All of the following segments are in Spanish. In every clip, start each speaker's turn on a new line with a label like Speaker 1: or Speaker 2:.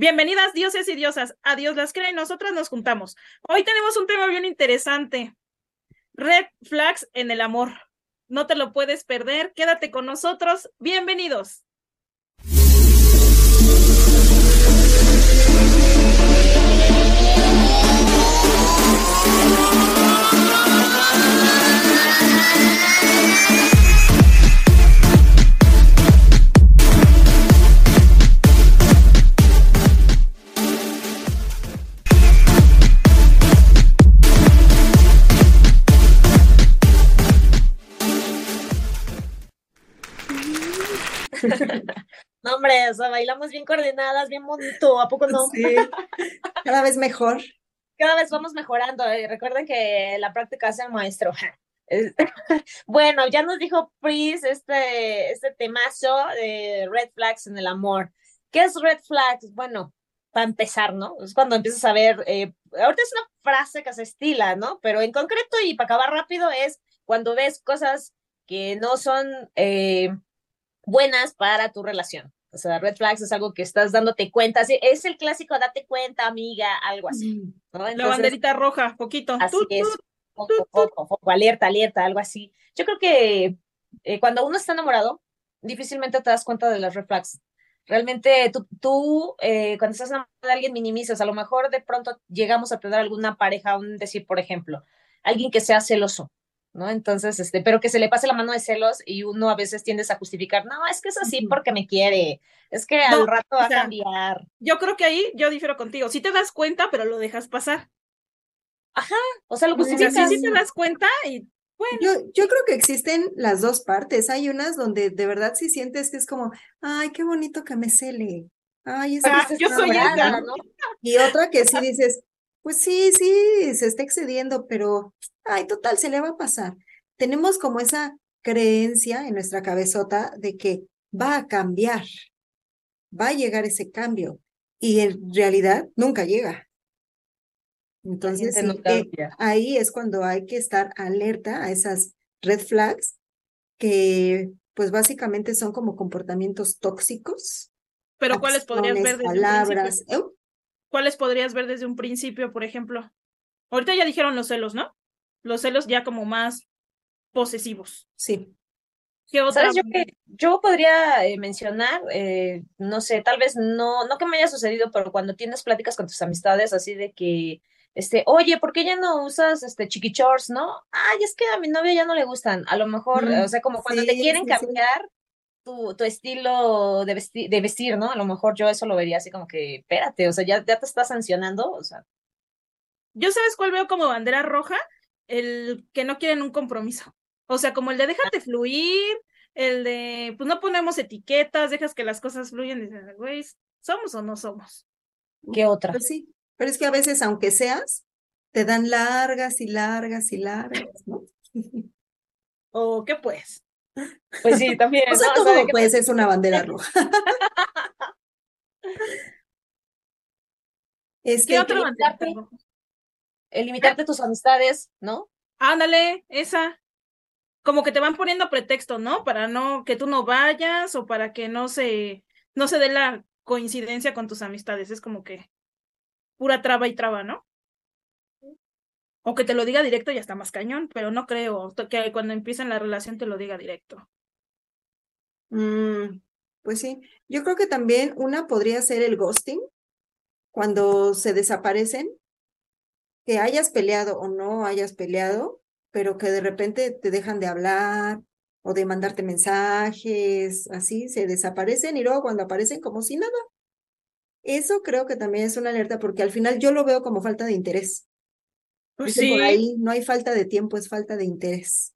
Speaker 1: Bienvenidas dioses y diosas, a Dios las cree y nosotras nos juntamos. Hoy tenemos un tema bien interesante, red flags en el amor. No te lo puedes perder, quédate con nosotros, bienvenidos.
Speaker 2: No, hombre, o sea, bailamos bien coordinadas, bien bonito, ¿a poco no?
Speaker 3: Sí, cada vez mejor.
Speaker 2: Cada vez vamos mejorando. y recuerden que la práctica hace el maestro. bueno, ya nos dijo Pris este, este temazo de red flags en el amor. ¿Qué es red flags? Bueno, para empezar, ¿no? Es cuando empiezas a ver, eh, ahorita es una frase que se estila, ¿no? Pero en concreto y para acabar rápido es cuando ves cosas que no son eh, buenas para tu relación. O sea, red flags es algo que estás dándote cuenta. Es el clásico, date cuenta, amiga, algo así.
Speaker 1: la banderita roja, poquito.
Speaker 2: Así es, poco, poco, poco, alerta, alerta, algo así. Yo creo que eh, cuando uno está enamorado, difícilmente te das cuenta de las red flags. Realmente tú, tú eh, cuando estás enamorado de alguien, minimizas. A lo mejor de pronto llegamos a tener alguna pareja, un decir, por ejemplo, alguien que sea celoso. ¿No? Entonces, este, pero que se le pase la mano de celos y uno a veces tiendes a justificar, no, es que es así porque me quiere, es que al rato va a cambiar.
Speaker 1: Yo creo que ahí yo difiero contigo, si te das cuenta, pero lo dejas pasar.
Speaker 2: Ajá, o sea, lo justificas.
Speaker 1: Sí, sí te das cuenta y bueno.
Speaker 3: Yo, yo creo que existen las dos partes, hay unas donde de verdad sí sientes que es como, ay, qué bonito que me cele. Ay, es
Speaker 1: ah, yo soy esa,
Speaker 3: ¿no? Y otra que sí dices, pues sí, sí, se está excediendo, pero, ay, total, se le va a pasar. Tenemos como esa creencia en nuestra cabezota de que va a cambiar, va a llegar ese cambio y en realidad nunca llega. Entonces, eh, ahí es cuando hay que estar alerta a esas red flags que pues básicamente son como comportamientos tóxicos.
Speaker 1: Pero ¿cuáles podrías ver
Speaker 3: palabras?
Speaker 1: ¿Cuáles podrías ver desde un principio, por ejemplo? Ahorita ya dijeron los celos, ¿no? Los celos ya como más posesivos.
Speaker 3: Sí.
Speaker 2: ¿Qué otra? Yo, yo podría eh, mencionar, eh, no sé, tal vez no, no que me haya sucedido, pero cuando tienes pláticas con tus amistades así de que, este, oye, ¿por qué ya no usas este chiqui shorts, no? Ay, es que a mi novia ya no le gustan. A lo mejor, mm, o sea, como cuando te quieren cambiar, tu, estilo de vestir, de vestir, ¿no? A lo mejor yo eso lo vería así como que, espérate, o sea, ya, ya te estás sancionando, o sea.
Speaker 1: Yo sabes cuál veo como bandera roja, el que no quieren un compromiso. O sea, como el de déjate fluir, el de, pues no ponemos etiquetas, dejas que las cosas fluyan, dices, güey, ¿somos o no somos?
Speaker 2: ¿Qué otra?
Speaker 3: Pues sí, pero es que a veces, aunque seas, te dan largas y largas y largas, ¿no?
Speaker 1: ¿O qué pues?
Speaker 2: Pues sí, también.
Speaker 3: o sea, todo puede ser una bandera roja.
Speaker 1: es que ¿Qué otra bandera roja?
Speaker 2: El limitarte tus amistades, ¿no?
Speaker 1: Ándale, esa. Como que te van poniendo pretexto, ¿no? Para no que tú no vayas o para que no se no se dé la coincidencia con tus amistades. Es como que pura traba y traba, ¿no? O que te lo diga directo ya está más cañón, pero no creo que cuando empiecen la relación te lo diga directo.
Speaker 3: Mm, pues sí, yo creo que también una podría ser el ghosting, cuando se desaparecen, que hayas peleado o no hayas peleado, pero que de repente te dejan de hablar o de mandarte mensajes, así, se desaparecen y luego cuando aparecen como si nada. Eso creo que también es una alerta porque al final yo lo veo como falta de interés. Pues sí. Por ahí no hay falta de tiempo, es falta de interés.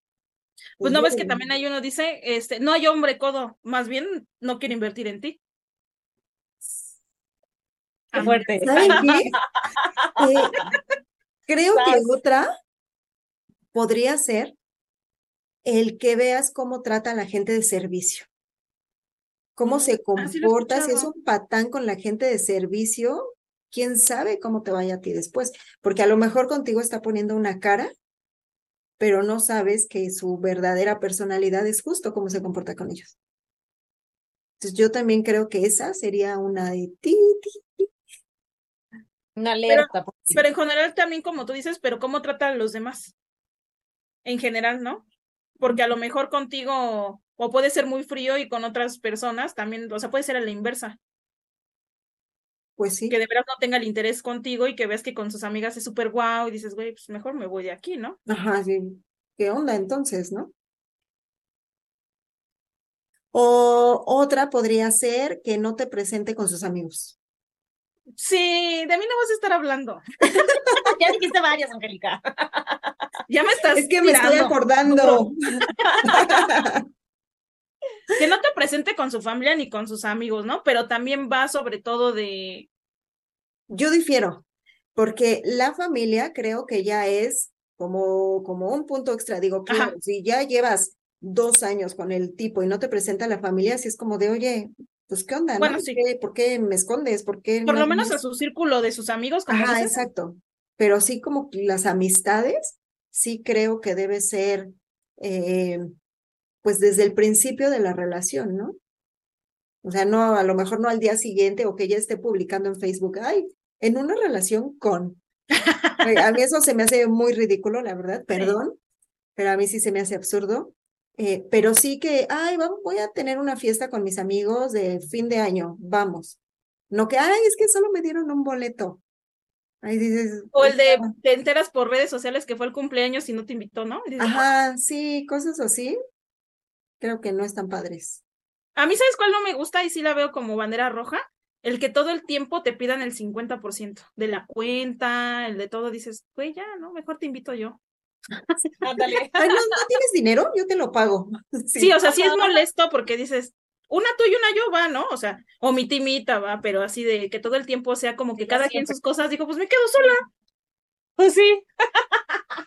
Speaker 1: Pues, no ves que también hay uno dice, este, no hay hombre codo, más bien no quiere invertir en ti.
Speaker 2: Qué fuerte.
Speaker 3: Eh, creo que otra podría ser el que veas cómo trata a la gente de servicio. Cómo mm, se comporta, si es un patán con la gente de servicio, quién sabe cómo te vaya a ti después, porque a lo mejor contigo está poniendo una cara, pero no sabes que su verdadera personalidad es justo cómo se comporta con ellos. Entonces yo también creo que esa sería una de ti, ti,
Speaker 2: Una alerta.
Speaker 1: Pero, pero en general también, como tú dices, pero cómo trata a los demás. En general, ¿no? Porque a lo mejor contigo, o puede ser muy frío y con otras personas también, o sea, puede ser a la inversa.
Speaker 3: Pues sí.
Speaker 1: Que de verdad no tenga el interés contigo y que ves que con sus amigas es súper guau y dices, güey, pues mejor me voy de aquí, ¿no?
Speaker 3: Ajá, sí. ¿Qué onda entonces, no? O otra podría ser que no te presente con sus amigos.
Speaker 1: Sí, de mí no vas a estar hablando.
Speaker 2: ya dijiste varias, Angélica.
Speaker 1: ya me estás.
Speaker 3: Es que me estoy acordando.
Speaker 1: Que no te presente con su familia ni con sus amigos, ¿no? Pero también va sobre todo de.
Speaker 3: Yo difiero, porque la familia creo que ya es como, como un punto extra. Digo, claro, si ya llevas dos años con el tipo y no te presenta la familia, si es como de, oye, pues qué onda, ¿no?
Speaker 1: Bueno,
Speaker 3: ¿Por
Speaker 1: sí.
Speaker 3: qué, por qué me escondes? ¿Por qué
Speaker 1: Por
Speaker 3: no
Speaker 1: lo menos a su círculo de sus amigos,
Speaker 3: Ajá,
Speaker 1: dices.
Speaker 3: exacto. Pero sí como las amistades, sí creo que debe ser, eh, pues desde el principio de la relación, ¿no? O sea, no, a lo mejor no al día siguiente o que ya esté publicando en Facebook, ay, en una relación con. A mí eso se me hace muy ridículo, la verdad, perdón, pero a mí sí se me hace absurdo. Eh, pero sí que, ay, vamos, voy a tener una fiesta con mis amigos de fin de año, vamos. No que, ay, es que solo me dieron un boleto. Ahí dices,
Speaker 1: O el de te enteras por redes sociales que fue el cumpleaños y no te invitó, ¿no? Dices,
Speaker 3: Ajá, sí, cosas así. Creo que no están padres.
Speaker 1: A mí, ¿sabes cuál no me gusta? Y sí la veo como bandera roja. El que todo el tiempo te pidan el 50% de la cuenta, el de todo, dices, güey, ya, ¿no? Mejor te invito yo.
Speaker 2: Ándale.
Speaker 3: Ay, ¿no, no tienes dinero? Yo te lo pago.
Speaker 1: Sí, o sea, sí es molesto porque dices, una tú y una yo va, ¿no? O sea, o mi timita va, pero así de que todo el tiempo sea como que
Speaker 2: Sí,
Speaker 1: cada quien sus cosas, dijo, pues me quedo sola. Pues sí.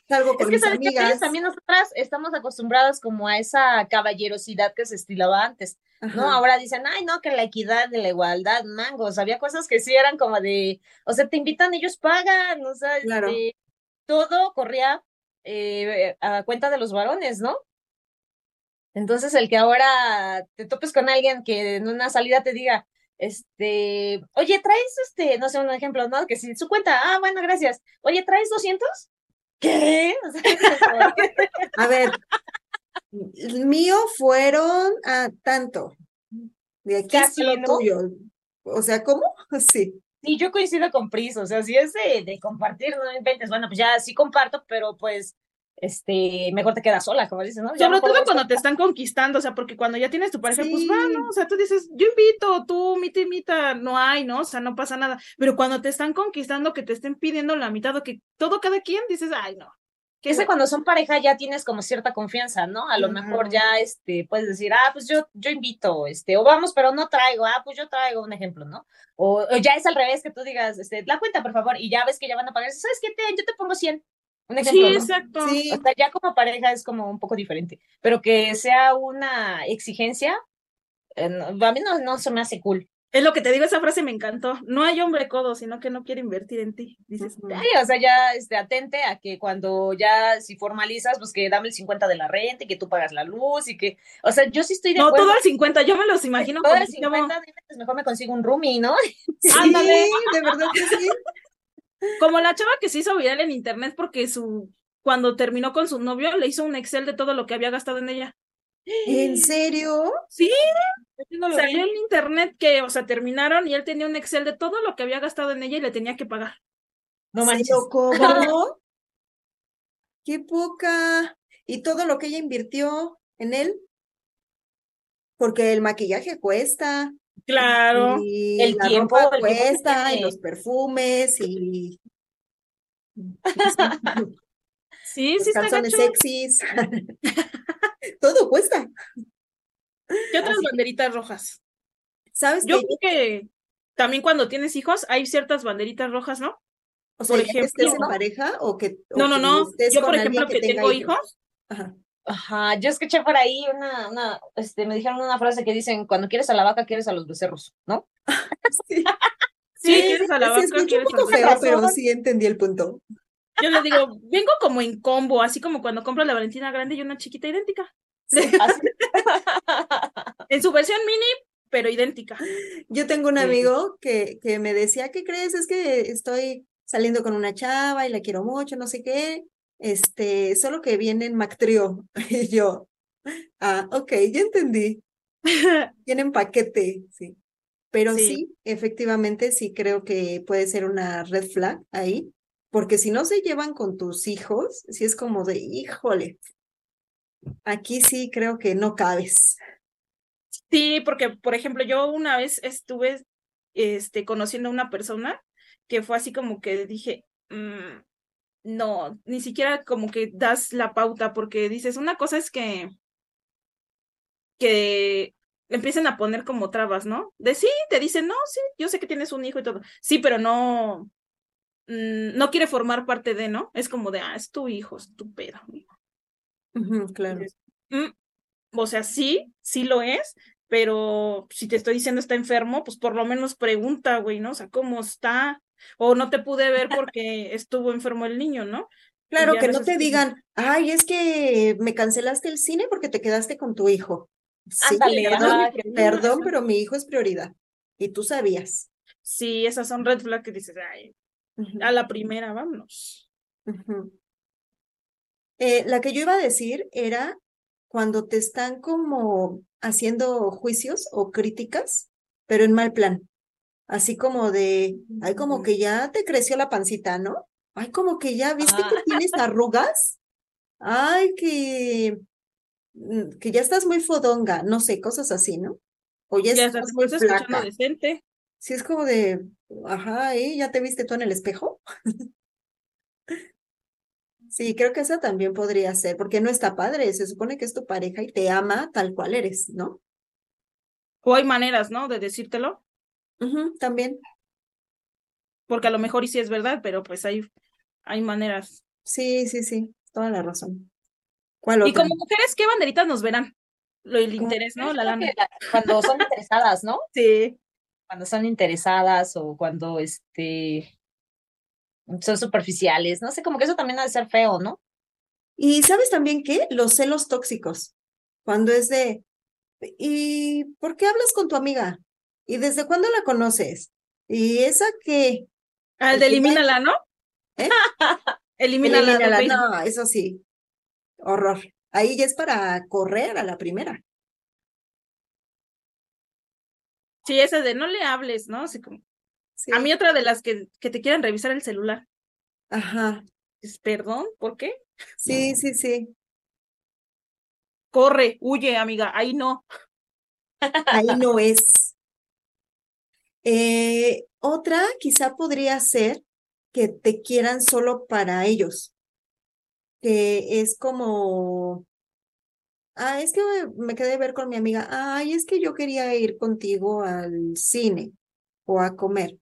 Speaker 3: Salgo
Speaker 2: Es
Speaker 3: con
Speaker 2: que,
Speaker 3: mis
Speaker 2: ¿sabes qué, Pris?
Speaker 3: amigas.
Speaker 2: También nosotras estamos acostumbradas como a esa caballerosidad que se estilaba antes, ¿no? Ahora dicen, ay, no, que la equidad, de la igualdad, mangos. Había cosas que sí eran como de, o sea, te invitan, ellos pagan, o sea,
Speaker 3: Claro.
Speaker 2: este, todo corría eh, a cuenta de los varones, ¿no? Entonces, el que ahora te topes con alguien que en una salida te diga, este, oye, traes este, no sé, un ejemplo, ¿no? Que si su cuenta, ah, bueno, gracias. Oye, ¿traes 200? ¿Qué? O sea,
Speaker 3: A ver, el mío fueron a tanto. De aquí
Speaker 2: Casi,
Speaker 3: lo
Speaker 2: ¿no?
Speaker 3: tuyo. O sea, ¿cómo? Sí.
Speaker 2: Sí, yo coincido con Pris, o sea, si es de, de compartir, no inventes, bueno, pues ya sí comparto, pero pues, este, mejor te quedas sola, como dices, ¿no?
Speaker 1: Sobre
Speaker 2: no
Speaker 1: todo cuando te están conquistando, o sea, porque cuando ya tienes tu pareja, pues
Speaker 3: Sí.
Speaker 1: ¿no? O sea, tú dices, yo invito, tú, mi timita, no hay, ¿no? O sea, no pasa nada. Pero cuando te están conquistando, que te estén pidiendo la mitad o que todo cada quien, dices, ay, no.
Speaker 2: Que ese cuando son pareja ya tienes como cierta confianza, ¿no? A lo mejor
Speaker 3: Ujú.
Speaker 2: ya, este, puedes decir, ah, pues yo, yo invito, este, o vamos, pero no traigo, ah, pues yo traigo un ejemplo, ¿no? O, o ya es al revés, que tú digas, este, la cuenta, por favor, y ya ves que ya van a pagar, ¿sabes qué? Te, yo te pongo 100, un
Speaker 1: Sí,
Speaker 2: ejemplo, ¿no?
Speaker 1: exacto.
Speaker 3: Sí.
Speaker 2: O sea, ya como pareja es como un poco diferente, pero que sea una exigencia, eh, no- a mí no, no se me hace cool.
Speaker 1: Es lo que te digo, esa frase me encantó. No hay hombre codo, sino que no quiere invertir en ti. Dices,
Speaker 3: Ujú.
Speaker 1: "Ay,
Speaker 2: Sí, o sea, ya este, atente a que cuando ya si formalizas, pues que dame el 50 de la renta y que tú pagas la luz y que, o sea, yo sí estoy de
Speaker 1: no,
Speaker 2: acuerdo.
Speaker 1: todo al 50, yo me los imagino
Speaker 2: todo
Speaker 1: como
Speaker 2: el
Speaker 1: que como-
Speaker 2: 50, dime, pues mejor me consigo un roomie, ¿no?
Speaker 3: Sí,
Speaker 1: Ándale.
Speaker 3: de verdad que sí.
Speaker 1: Como la chava que se hizo viral en internet porque su cuando terminó con su novio le hizo un Excel de todo lo que había gastado en ella.
Speaker 3: ¿En serio?
Speaker 1: Sí,
Speaker 2: no
Speaker 1: salió
Speaker 2: vi.
Speaker 1: en internet que, o sea, terminaron y él tenía un Excel de todo lo que había gastado en ella y le tenía que pagar.
Speaker 2: No
Speaker 3: ¿Se
Speaker 2: manches.
Speaker 3: cobró? ¡Qué poca! ¿Y todo lo que ella invirtió en él? Porque el maquillaje cuesta.
Speaker 1: Claro.
Speaker 3: Y
Speaker 2: El
Speaker 3: la
Speaker 2: tiempo,
Speaker 3: ropa
Speaker 2: que
Speaker 3: cuesta, y los perfumes, y
Speaker 1: Sí,
Speaker 3: los
Speaker 1: sí está
Speaker 3: calzones
Speaker 1: gacho.
Speaker 3: sexys. Todo cuesta.
Speaker 1: ¿Qué otras
Speaker 2: Así.
Speaker 1: banderitas rojas?
Speaker 3: ¿Sabes
Speaker 1: Yo creo que también cuando tienes hijos hay ciertas banderitas rojas, ¿no?
Speaker 3: O sea,
Speaker 1: por
Speaker 3: ya que estés en
Speaker 1: ejemplo-
Speaker 3: pareja o que, o
Speaker 1: No, no, no. Yo, por ejemplo, que tengo hijos,
Speaker 3: Ajá.
Speaker 2: Ajá, yo escuché por ahí una, una, este, me dijeron una frase que dicen, cuando quieres a la vaca, quieres a los becerros, ¿no?
Speaker 3: Sí,
Speaker 1: sí, quieres a la vaca,
Speaker 3: un
Speaker 1: quieres
Speaker 3: poco
Speaker 1: al
Speaker 3: feo,
Speaker 1: becerro.
Speaker 3: pero sí entendí el punto.
Speaker 1: Yo les digo, vengo como en combo, así como cuando compro la Valentina grande y una chiquita idéntica. En su versión mini, pero idéntica.
Speaker 3: Yo tengo un amigo que, que me decía, ¿qué crees? Es que estoy saliendo con una chava y la quiero mucho, no sé qué. Este, solo que viene en Mactrio. Y yo, ah, ok, ya entendí. Tienen paquete, sí. Pero sí.
Speaker 1: Sí.
Speaker 3: efectivamente, sí creo que puede ser una red flag ahí, porque si no se llevan con tus hijos, sí es como de, híjole, aquí sí creo que no cabes.
Speaker 1: Sí, porque, por ejemplo, yo una vez estuve este, conociendo a una persona que fue así como que dije, "Mm, no, ni siquiera como que das la pauta, porque dices, una cosa es que, que empiecen a poner como trabas, ¿no? De sí, te dicen, no, sí, yo sé que tienes un hijo y todo. Sí, pero no, mm, no quiere formar parte de, ¿no? Es como de, ah, es tu hijo, es tu pedo.
Speaker 3: Claro.
Speaker 1: "Mm, o sea, sí, sí lo es, pero si te estoy diciendo está enfermo, pues por lo menos pregunta, güey, ¿no? O sea, ¿cómo está? O no te pude ver porque estuvo enfermo el niño, ¿no?
Speaker 3: Claro, que
Speaker 1: no
Speaker 3: te digan, ay, es que me cancelaste el cine porque te quedaste con tu hijo. Sí,
Speaker 2: Ándale,
Speaker 3: perdón, pero mi hijo es prioridad. Y tú sabías.
Speaker 1: Sí, esas son red flags que dices, ay, a la primera, vámonos.
Speaker 3: Eh, la que yo iba a decir era cuando te están como haciendo juicios o críticas, pero en mal plan. Así como de, ay, como que ya te creció la pancita, ¿no? Ay, como que ya viste
Speaker 2: Ah.
Speaker 3: que tienes arrugas. Ay, que, mm, que ya estás muy fodonga, no sé, cosas así, ¿no? O ya
Speaker 1: Ya
Speaker 3: estás muy flaca.
Speaker 1: decente.
Speaker 3: Sí, es como de, ajá, ¿eh? ¿Ya te viste tú en el espejo? Sí, creo que esa también podría ser, porque no está padre, se supone que es tu pareja y te ama tal cual eres, ¿no?
Speaker 1: O hay maneras, ¿no? De decírtelo,
Speaker 3: Ujú, también,
Speaker 1: porque a lo mejor y sí es verdad, pero pues hay, hay maneras.
Speaker 3: sí, sí, sí, toda la razón. ¿Cuál
Speaker 1: Y
Speaker 3: otra?
Speaker 1: como mujeres, ¿qué banderitas nos verán? Lo el
Speaker 3: Como
Speaker 1: interés, ¿no?
Speaker 2: Yo
Speaker 1: La
Speaker 2: creo
Speaker 1: lana.
Speaker 2: que la- cuando son interesadas, ¿no?
Speaker 1: Sí.
Speaker 2: Cuando son interesadas o cuando este son superficiales, no sé, como que eso también ha de ser feo, ¿no?
Speaker 3: Y ¿sabes también qué? Los celos tóxicos, cuando es de, ¿y por qué hablas con tu amiga? ¿Y desde cuándo la conoces? ¿Y esa qué?
Speaker 1: Al
Speaker 3: El
Speaker 1: de elimínala, ¿no?
Speaker 3: ¿Eh?
Speaker 1: Elimínala de
Speaker 3: Elimínala. No, eso sí, horror. Ahí ya es para correr a la primera.
Speaker 1: Sí, ese de no le hables, ¿no? Así como.
Speaker 3: Sí.
Speaker 1: A mí otra de las que, que te quieran revisar el celular.
Speaker 3: Ajá.
Speaker 1: Dices, Perdón, ¿por qué?
Speaker 3: Sí, sí, sí.
Speaker 1: Corre, huye, amiga, ahí no.
Speaker 3: Ahí no es. Eh, otra quizá podría ser que te quieran solo para ellos, que es como, ah, es que me quedé de ver con mi amiga, ay, es que yo quería ir contigo al cine o a comer,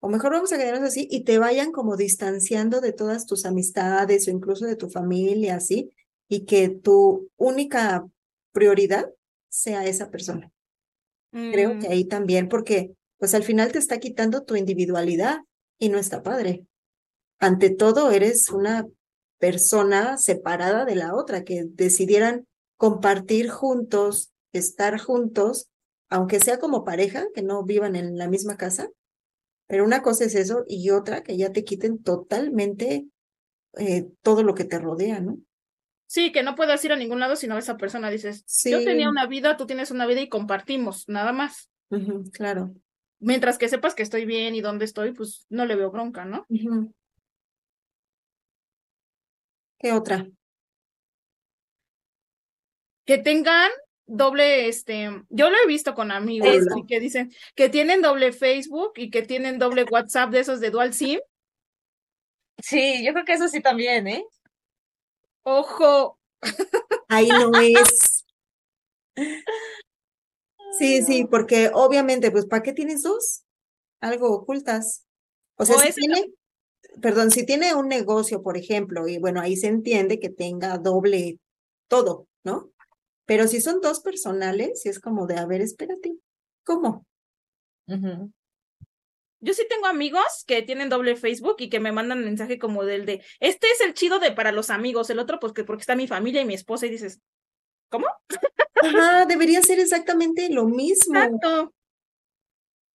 Speaker 3: o mejor vamos a quedarnos así y te vayan como distanciando de todas tus amistades o incluso de tu familia, así, y que tu única prioridad sea esa persona. Creo
Speaker 1: Mm,
Speaker 3: que ahí también, porque pues al final te está quitando tu individualidad y no está padre. Ante todo, eres una persona separada de la otra, que decidieran compartir juntos, estar juntos, aunque sea como pareja, que no vivan en la misma casa, pero una cosa es eso y otra que ya te quiten totalmente eh, todo lo que te rodea, ¿no?
Speaker 1: Sí, que no puedas ir a ningún lado si no esa persona dices, yo tenía una vida, tú tienes una vida y compartimos, nada más.
Speaker 3: claro.
Speaker 1: Mientras que sepas que estoy bien y dónde estoy, pues no le veo bronca, ¿no?
Speaker 3: ¿Qué otra?
Speaker 1: Que tengan doble, este, yo lo he visto con amigos y que dicen que tienen doble Facebook y que tienen doble WhatsApp de esos de dual SIM.
Speaker 2: Sí, yo creo que eso sí también, ¿eh?
Speaker 1: Ojo,
Speaker 3: Ahí no es. Sí, sí, porque obviamente, pues, ¿para qué tienes dos? Algo ocultas. O sea,
Speaker 1: O
Speaker 3: si tiene, perdón, si tiene un negocio, por ejemplo, y bueno, ahí se entiende que tenga doble todo, ¿no? Pero si son dos personales, es como de, a ver, espérate, ¿cómo?
Speaker 1: Yo sí tengo amigos que tienen doble Facebook y que me mandan mensaje como del de, este es el chido de para los amigos, el otro pues que porque está mi familia y mi esposa y dices, ¿cómo?
Speaker 3: Ajá, debería ser exactamente lo mismo.
Speaker 1: Exacto.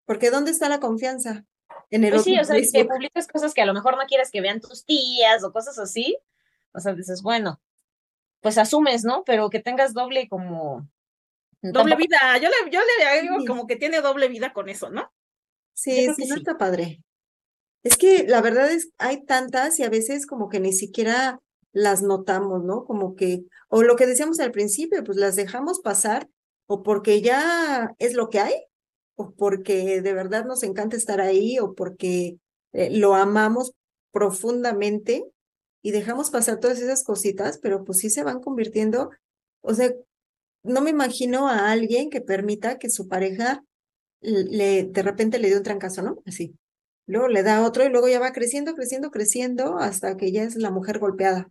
Speaker 3: Porque ¿dónde está la confianza? En el
Speaker 2: Pues sí,
Speaker 3: otro
Speaker 2: o sea, que
Speaker 3: Facebook.
Speaker 2: publicas cosas que a lo mejor no quieres que vean tus tías o cosas así. O sea, dices, bueno, pues asumes, ¿no? Pero que tengas doble como...
Speaker 1: Doble
Speaker 2: tampoco-
Speaker 1: vida. Yo le, yo le digo
Speaker 3: Sí.
Speaker 1: como que tiene doble vida con eso, ¿no?
Speaker 3: Sí, sí,
Speaker 2: que
Speaker 3: no
Speaker 2: sí.
Speaker 3: está padre. Es que la verdad es, hay tantas y a veces como que ni siquiera las notamos, ¿no? Como que, o lo que decíamos al principio, pues las dejamos pasar o porque ya es lo que hay, o porque de verdad nos encanta estar ahí, o porque eh, lo amamos profundamente y dejamos pasar todas esas cositas, pero pues sí se van convirtiendo, o sea, no me imagino a alguien que permita que su pareja le, de repente le dé un trancazo, ¿no? Así. Luego le da otro y luego ya va creciendo, creciendo, creciendo hasta que ya es la mujer golpeada.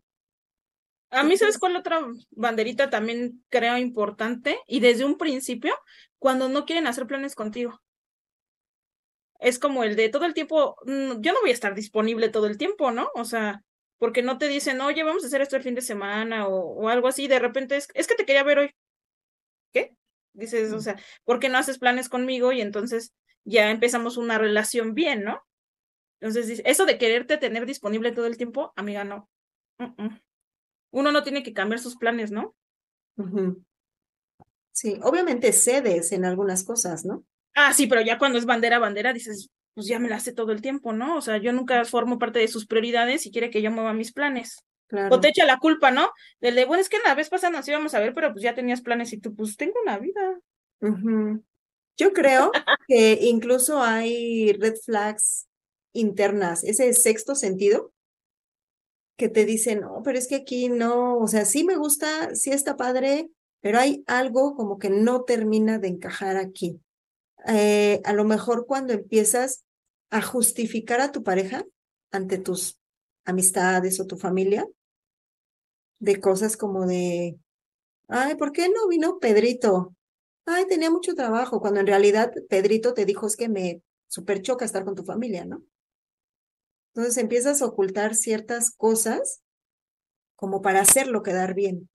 Speaker 1: A mí, ¿sabes cuál otra banderita también creo importante? Y desde un principio, cuando no quieren hacer planes contigo. Es como el de todo el tiempo, mm, yo no voy a estar disponible todo el tiempo, ¿no? O sea, porque no te dicen, oye, vamos a hacer esto el fin de semana o, o algo así, de repente es, es que te quería ver hoy. ¿Qué? Dices, o sea, ¿por qué no haces planes conmigo? Y entonces ya empezamos una relación bien, ¿no? Entonces, eso de quererte tener disponible todo el tiempo, amiga, no. Mm, mm. Uno no tiene que cambiar sus planes, ¿no?
Speaker 3: Sí, obviamente cedes en algunas cosas, ¿no?
Speaker 1: Ah, sí, pero ya cuando es bandera, bandera, dices, pues ya me la sé todo el tiempo, ¿no? O sea, yo nunca formo parte de sus prioridades y quiere que yo mueva mis planes.
Speaker 3: Claro.
Speaker 1: O te echa la culpa, ¿no? Del de, bueno, es que la vez pasada nos íbamos a ver, pero pues ya tenías planes y tú, pues tengo una vida.
Speaker 3: Ujú. Yo creo que incluso hay red flags internas, ese sexto sentido que te dicen, no, pero es que aquí no, o sea, sí me gusta, sí está padre, pero hay algo como que no termina de encajar aquí. Eh, a lo mejor cuando empiezas a justificar a tu pareja ante tus amistades o tu familia, de cosas como de, ay, ¿por qué no vino Pedrito? Ay, tenía mucho trabajo, cuando en realidad Pedrito te dijo es que me super choca estar con tu familia, ¿no? Entonces empiezas a ocultar ciertas cosas como para hacerlo quedar bien.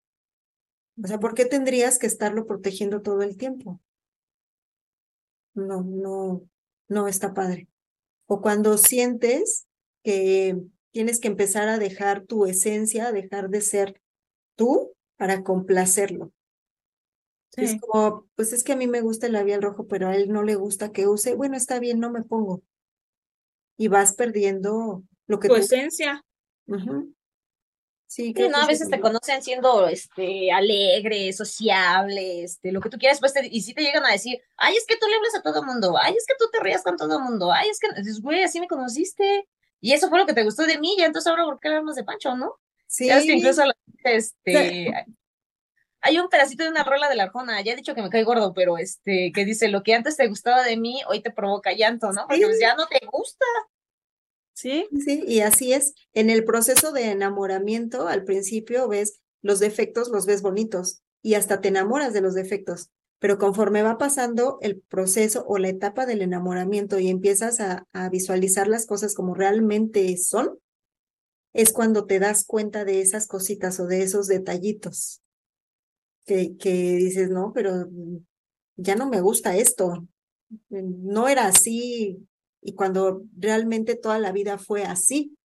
Speaker 3: O sea, ¿por qué tendrías que estarlo protegiendo todo el tiempo? No, no, no está padre. O cuando sientes que tienes que empezar a dejar tu esencia, dejar de ser tú para complacerlo. Es como, pues es que a mí me gusta el labial rojo, pero a él no le gusta que use. Bueno, está bien, no me pongo. Y vas perdiendo lo que
Speaker 1: Tu
Speaker 3: tú.
Speaker 1: esencia.
Speaker 3: Ujú. Sí,
Speaker 2: Sí,
Speaker 3: creo
Speaker 2: no, a veces te conocen siendo este alegre, sociable, este, lo que tú quieras, pues te- y sí te llegan a decir, ay, es que tú le hablas a todo mundo, ay, es que tú te rías con todo mundo, ay, es que, dices, güey, así me conociste. Y eso fue lo que te gustó de mí, ya entonces ahora por qué hablamos de Pancho, ¿no? Ya ves que
Speaker 3: Sí,
Speaker 2: incluso la- este hay un pedacito de una rola de la Arjona, ya he dicho que me cae gordo, pero este, que dice lo que antes te gustaba de mí, hoy te provoca llanto, ¿no? Porque pues
Speaker 3: Sí.
Speaker 2: ya no te gusta.
Speaker 1: ¿Sí?
Speaker 3: sí, y así es. En el proceso de enamoramiento, al principio ves los defectos, los ves bonitos y hasta te enamoras de los defectos. Pero conforme va pasando el proceso o la etapa del enamoramiento y empiezas a, a visualizar las cosas como realmente son, es cuando te das cuenta de esas cositas o de esos detallitos que, que dices, no, pero ya no me gusta esto. No era así. Y cuando realmente toda la vida fue así,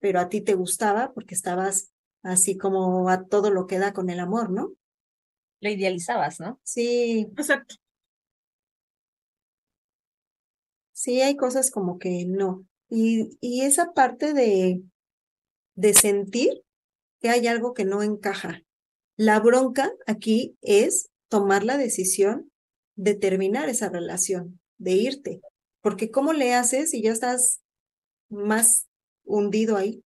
Speaker 3: pero a ti te gustaba porque estabas así como a todo lo que da con el amor, ¿no?
Speaker 2: Lo idealizabas, ¿no?
Speaker 3: Sí,
Speaker 1: Exacto.
Speaker 3: sí hay cosas como que no. Y, y esa parte de, de sentir que hay algo que no encaja. La bronca aquí es tomar la decisión de terminar esa relación, de irte. Porque ¿cómo le haces si ya estás más hundido ahí?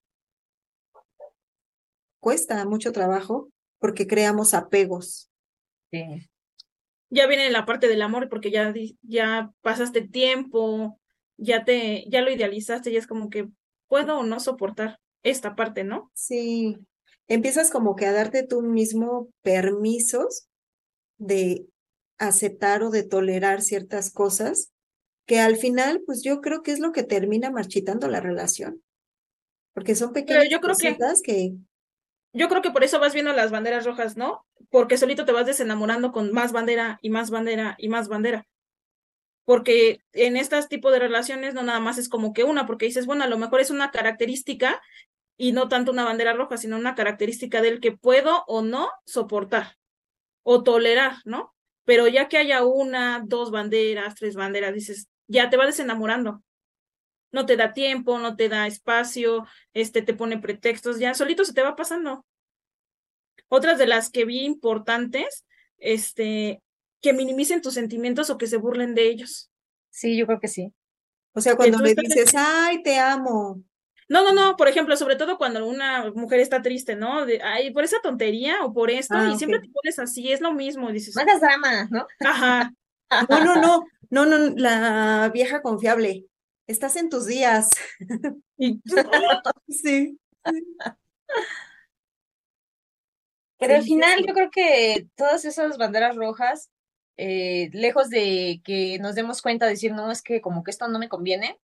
Speaker 3: Cuesta mucho trabajo porque creamos apegos.
Speaker 2: Sí.
Speaker 1: Ya viene la parte del amor porque ya, ya pasaste tiempo, ya te, ya lo idealizaste y es como que puedo o no soportar esta parte, ¿no?
Speaker 3: Sí, empiezas como que a darte tú mismo permisos de aceptar o de tolerar ciertas cosas que al final, pues yo creo que es lo que termina marchitando la relación. Porque son pequeñas
Speaker 1: yo creo que
Speaker 3: cositas que,
Speaker 1: yo creo que por eso vas viendo las banderas rojas, ¿no? Porque solito te vas desenamorando con más bandera y más bandera y más bandera. Porque en estos tipos de relaciones no nada más es como que una, porque dices, bueno, a lo mejor es una característica y no tanto una bandera roja, sino una característica del que puedo o no soportar o tolerar, ¿no? Pero ya que haya una, dos banderas, tres banderas, dices, ya te va desenamorando. No te da tiempo, no te da espacio, este te pone pretextos, ya solito se te va pasando. Otras de las que vi importantes, este, que minimicen tus sentimientos o que se burlen de ellos.
Speaker 2: Sí, yo creo que sí.
Speaker 3: O sea, cuando le dices, ay, te amo,
Speaker 1: no, no, no, por ejemplo, sobre todo cuando una mujer está triste, ¿no? De, ay, por esa tontería o por esto,
Speaker 3: Ah,
Speaker 1: y siempre te pones así, es lo mismo, dices,
Speaker 2: hagas drama, ¿no?
Speaker 1: ajá,
Speaker 3: No, no, no, no, no, la vieja confiable. Estás en tus días.
Speaker 1: y
Speaker 3: Sí.
Speaker 2: Pero al final yo creo que todas esas banderas rojas, eh, lejos de que nos demos cuenta de decir, no, es que como que esto no me conviene,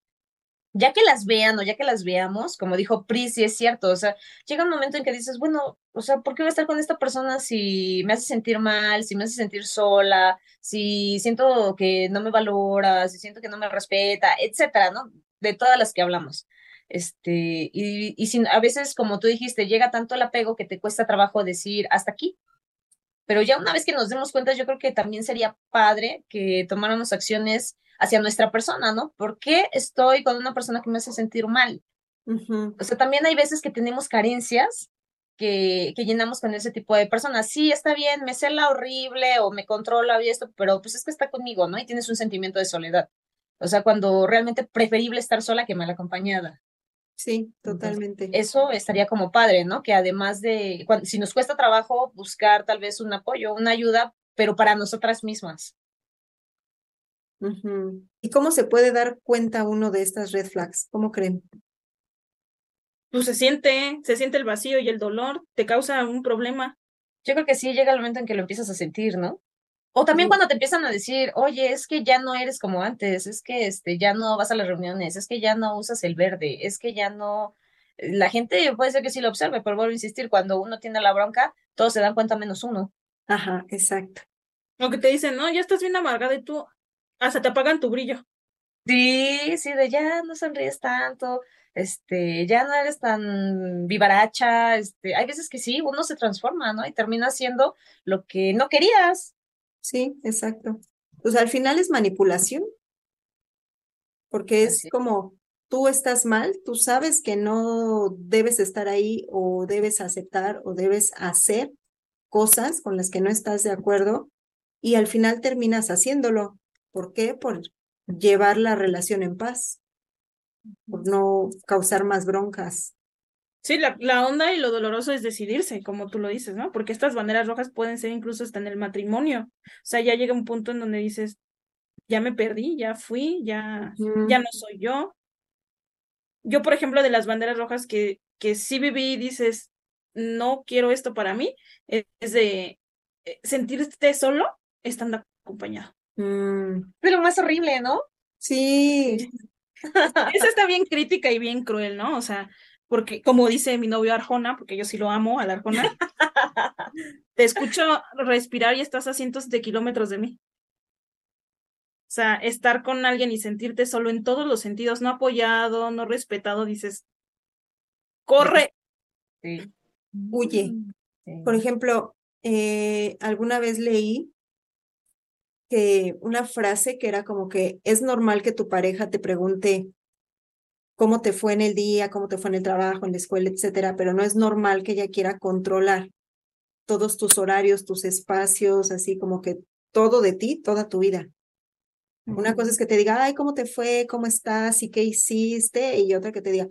Speaker 2: ya que las vean o ya que las veamos, como dijo Pris, sí es cierto, o sea, llega un momento en que dices, bueno, o sea, ¿por qué voy a estar con esta persona si me hace sentir mal, si me hace sentir sola, si siento que no me valora, si siento que no me respeta, etcétera, ¿no? De todas las que hablamos. Este, y, y si, a veces, como tú dijiste, llega tanto el apego que te cuesta trabajo decir hasta aquí. Pero ya una vez que nos demos cuenta, yo creo que también sería padre que tomáramos acciones hacia nuestra persona, ¿no? ¿Por qué estoy con una persona que me hace sentir mal?
Speaker 3: Ujú.
Speaker 2: O sea, también hay veces que tenemos carencias que, que llenamos con ese tipo de personas. Sí, está bien, me cela horrible o me controla y esto, pero pues es que está conmigo, ¿no? Y tienes un sentimiento de soledad. O sea, cuando realmente preferible estar sola que mal acompañada.
Speaker 3: Sí,
Speaker 2: Entonces,
Speaker 3: totalmente.
Speaker 2: Eso estaría como padre, ¿no? Que además de, si nos cuesta trabajo buscar tal vez un apoyo, una ayuda, pero para nosotras mismas.
Speaker 3: Ujú. ¿Y cómo se puede dar cuenta uno de estas red flags? ¿Cómo creen?
Speaker 1: pues se siente, se siente el vacío y el dolor, te causa un problema.
Speaker 2: Yo creo que sí llega el momento en que lo empiezas a sentir, ¿no? O también
Speaker 3: Sí.
Speaker 2: cuando te empiezan a decir, oye, es que ya no eres como antes, es que este, ya no vas a las reuniones, es que ya no usas el verde, es que ya no... La gente puede ser que sí lo observe, pero vuelvo a insistir, cuando uno tiene la bronca, todos se dan cuenta menos uno.
Speaker 3: Ajá, exacto.
Speaker 1: O que te dicen, no, ya estás bien amargada y tú hasta te apagan tu brillo.
Speaker 2: Sí, sí, de ya no sonríes tanto, este, ya no eres tan vivaracha, este, hay veces que sí, uno se transforma, ¿no? Y termina siendo lo que no querías.
Speaker 3: Sí, exacto. Pues al final es manipulación, porque es
Speaker 2: Así
Speaker 3: como tú estás mal, tú sabes que no debes estar ahí o debes aceptar o debes hacer cosas con las que no estás de acuerdo y al final terminas haciéndolo. ¿Por qué? Por llevar la relación en paz, por no causar más broncas.
Speaker 1: Sí, la, la onda y lo doloroso es decidirse, como tú lo dices, ¿no? Porque estas banderas rojas pueden ser incluso hasta en el matrimonio. O sea, ya llega un punto en donde dices, ya me perdí, ya fui, ya, ya no soy yo. Yo, por ejemplo, de las banderas rojas que, que sí viví y dices, no quiero esto para mí, es es de eh, sentirte solo estando acompañado.
Speaker 3: Mm,
Speaker 2: Es lo más horrible, ¿no?
Speaker 3: sí,
Speaker 1: Esa está bien crítica y bien cruel, ¿no? O sea, porque como dice mi novio Arjona, porque yo sí lo amo al Arjona, te escucho respirar y estás a cientos de kilómetros de mí. O sea, estar con alguien y sentirte solo en todos los sentidos, no apoyado, no respetado, dices, corre.
Speaker 2: Sí.
Speaker 3: huye.
Speaker 2: Sí.
Speaker 3: Por ejemplo, eh, alguna vez leí que una frase que era como que es normal que tu pareja te pregunte cómo te fue en el día, cómo te fue en el trabajo, en la escuela, etcétera, pero no es normal que ella quiera controlar todos tus horarios, tus espacios, así como que todo de ti, toda tu vida. Una cosa es que te diga, ay, ¿cómo te fue? ¿Cómo estás? ¿Y qué hiciste? Y otra que te diga,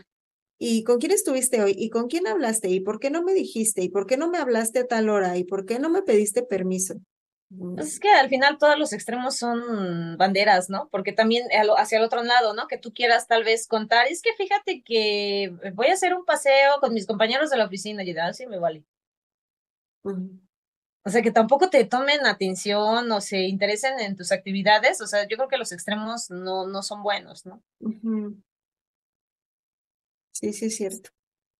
Speaker 3: ¿y con quién estuviste hoy? ¿Y con quién hablaste? ¿Y por qué no me dijiste? ¿Y por qué no me hablaste a tal hora? ¿Y por qué no me pediste permiso? Mm,
Speaker 2: Pues es que al final todos los extremos son banderas, ¿no? Porque también hacia el otro lado, ¿no? Que tú quieras tal vez contar, es que fíjate que voy a hacer un paseo con mis compañeros de la oficina y tal, sí me vale.
Speaker 3: mm,
Speaker 2: O sea, que tampoco te tomen atención o se interesen en tus actividades. O sea, yo creo que los extremos no, no son buenos, ¿no?
Speaker 3: Sí, sí, es cierto.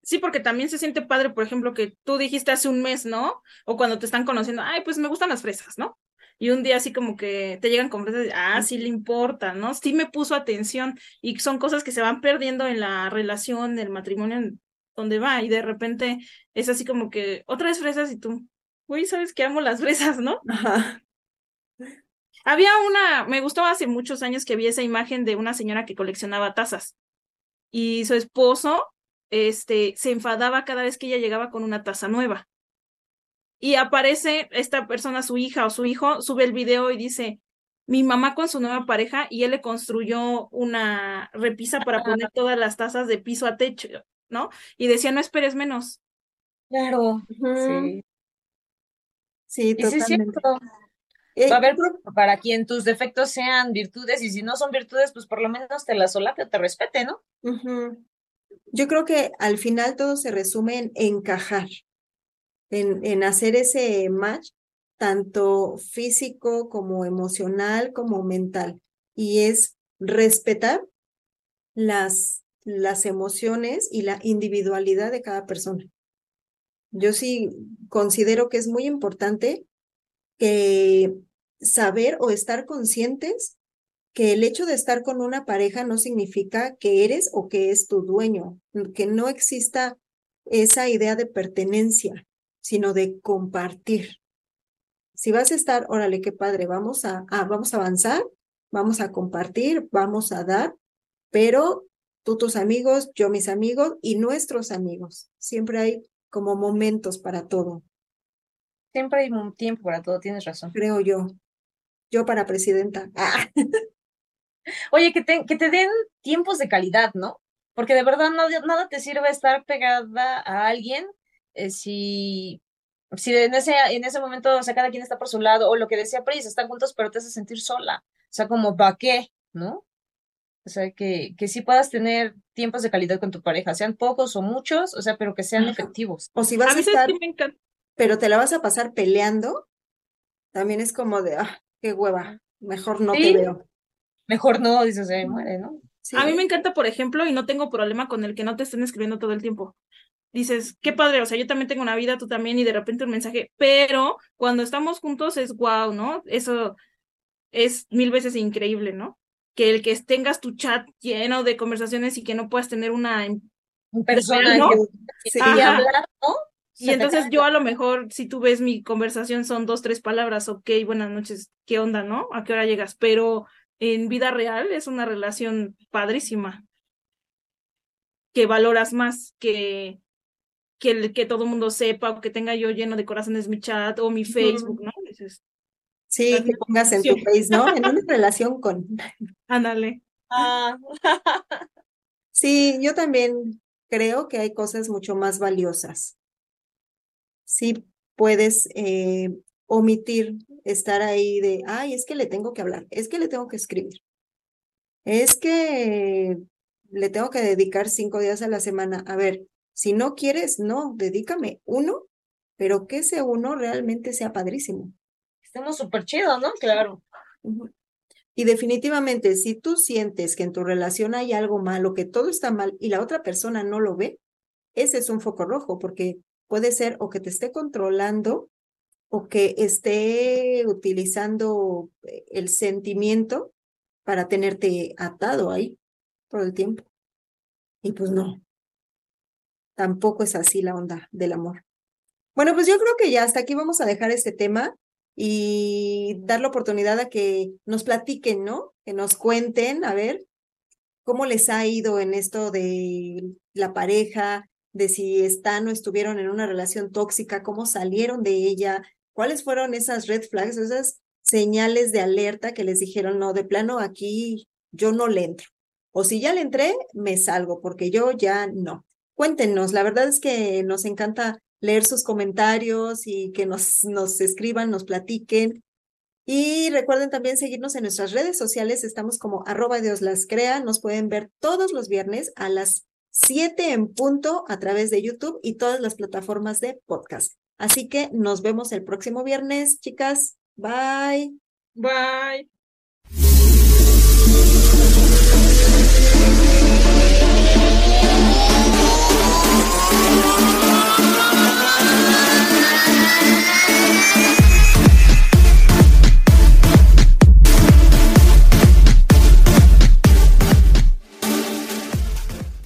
Speaker 1: Sí, porque también se siente padre, por ejemplo, que tú dijiste hace un mes, ¿no? O cuando te están conociendo, ay, pues me gustan las fresas, ¿no? Y un día así como que te llegan con fresas, ah, sí le importa, ¿no? Sí me puso atención y son cosas que se van perdiendo en la relación, el matrimonio, donde va y de repente es así como que otra vez fresas y tú, uy, sabes que amo las fresas, ¿no?
Speaker 3: Ajá.
Speaker 1: Había una, me gustó hace muchos años que vi esa imagen de una señora que coleccionaba tazas y su esposo este, se enfadaba cada vez que ella llegaba con una taza nueva. Y aparece esta persona, su hija o su hijo, sube el video y dice, mi mamá con su nueva pareja y él le construyó una repisa para poner todas las tazas de piso a techo, ¿no? Y decía, no esperes menos.
Speaker 2: Claro, sí.
Speaker 3: Sí,
Speaker 2: Y sí es
Speaker 3: totalmente.
Speaker 2: cierto.
Speaker 3: Eh,
Speaker 2: Va a haber para quien tus defectos sean virtudes y si no son virtudes, pues por lo menos te las solape o te respete, ¿no?
Speaker 3: Yo creo que al final todo se resume en encajar, en, en hacer ese match, tanto físico como emocional como mental. Y es respetar las, las emociones y la individualidad de cada persona. Yo sí considero que es muy importante que saber o estar conscientes que el hecho de estar con una pareja no significa que eres o que es tu dueño, que no exista esa idea de pertenencia, sino de compartir. Si vas a estar, órale, qué padre, vamos a, a- vamos a avanzar, vamos a compartir, vamos a dar, pero tú tus amigos, yo mis amigos y nuestros amigos. Siempre hay como momentos para todo,
Speaker 2: Siempre hay un tiempo para todo, tienes razón.
Speaker 3: creo yo. Yo para presidenta. Ah.
Speaker 2: Oye, que te, que te den tiempos de calidad, ¿no? Porque de verdad nada, nada te sirve estar pegada a alguien eh, si, si en ese, en ese momento, o sea, cada quien está por su lado, o lo que decía Pris, están juntos, pero te hace sentir sola. O sea, como, ¿para qué? ¿No? O sea, que, que sí puedas tener tiempos de calidad con tu pareja, sean pocos o muchos, o sea, pero que sean
Speaker 3: Ajá.
Speaker 2: efectivos.
Speaker 3: O si vas a estar,
Speaker 1: sí
Speaker 3: pero te la vas a pasar peleando, también es como de, ah, qué hueva, mejor no te
Speaker 2: Sí.
Speaker 3: veo.
Speaker 2: Mejor no, dices, se muere, ¿no?
Speaker 3: Sí.
Speaker 1: A mí me encanta, por ejemplo, y no tengo problema con el que no te estén escribiendo todo el tiempo. Dices, qué padre, o sea, yo también tengo una vida, tú también, y de repente un mensaje, pero cuando estamos juntos es guau, ¿no? Eso es mil veces increíble, ¿no? Que el que tengas tu chat lleno de conversaciones y que no puedas tener una... en-
Speaker 2: En persona,
Speaker 1: ¿no?
Speaker 2: y,
Speaker 3: Sí.
Speaker 2: y
Speaker 1: Ajá.
Speaker 2: hablar, ¿no?
Speaker 1: Y entonces yo a lo mejor, si tú ves mi conversación, son dos, tres palabras, ok, buenas noches, ¿qué onda, no? ¿A qué hora llegas? Pero en vida real es una relación padrísima, que valoras más que que, el- que todo el mundo sepa o que tenga yo lleno de corazones mi chat o mi Facebook, ¿no? Dices,
Speaker 3: Sí, que pongas en tu face, ¿no? En una relación con.
Speaker 1: ándale.
Speaker 2: Ah,
Speaker 3: Sí, yo también creo que hay cosas mucho más valiosas. Sí, puedes eh, omitir estar ahí de, ay, es que le tengo que hablar, es que le tengo que escribir, es que le tengo que dedicar cinco días a la semana. A ver, si no quieres, no, dedícame uno, pero que ese uno realmente sea padrísimo.
Speaker 2: estamos súper chidos, ¿no? Claro.
Speaker 3: Y definitivamente, si tú sientes que en tu relación hay algo malo, que todo está mal y la otra persona no lo ve, ese es un foco rojo, porque puede ser o que te esté controlando que esté utilizando eh, el sentimiento para tenerte atado ahí todo el tiempo. Y pues no, tampoco es así la onda del amor. Bueno, pues yo creo que ya hasta aquí vamos a dejar este tema y dar la oportunidad a que nos platiquen, ¿no? Que nos cuenten, a ver, cómo les ha ido en esto de la pareja, de si están o estuvieron en una relación tóxica, cómo salieron de ella, cuáles fueron esas red flags, esas señales de alerta que les dijeron, no, de plano aquí yo no le entro. O si ya le entré, me salgo, porque yo ya no. Cuéntenos, la verdad es que nos encanta leer sus comentarios y que nos, nos escriban, nos platiquen. Y recuerden también seguirnos en nuestras redes sociales. Estamos como arroba Dios las crea. Nos pueden ver todos los viernes a las 7 en punto a través de YouTube y todas las plataformas de podcast. Así que nos vemos el próximo viernes, chicas. Bye.
Speaker 1: Bye.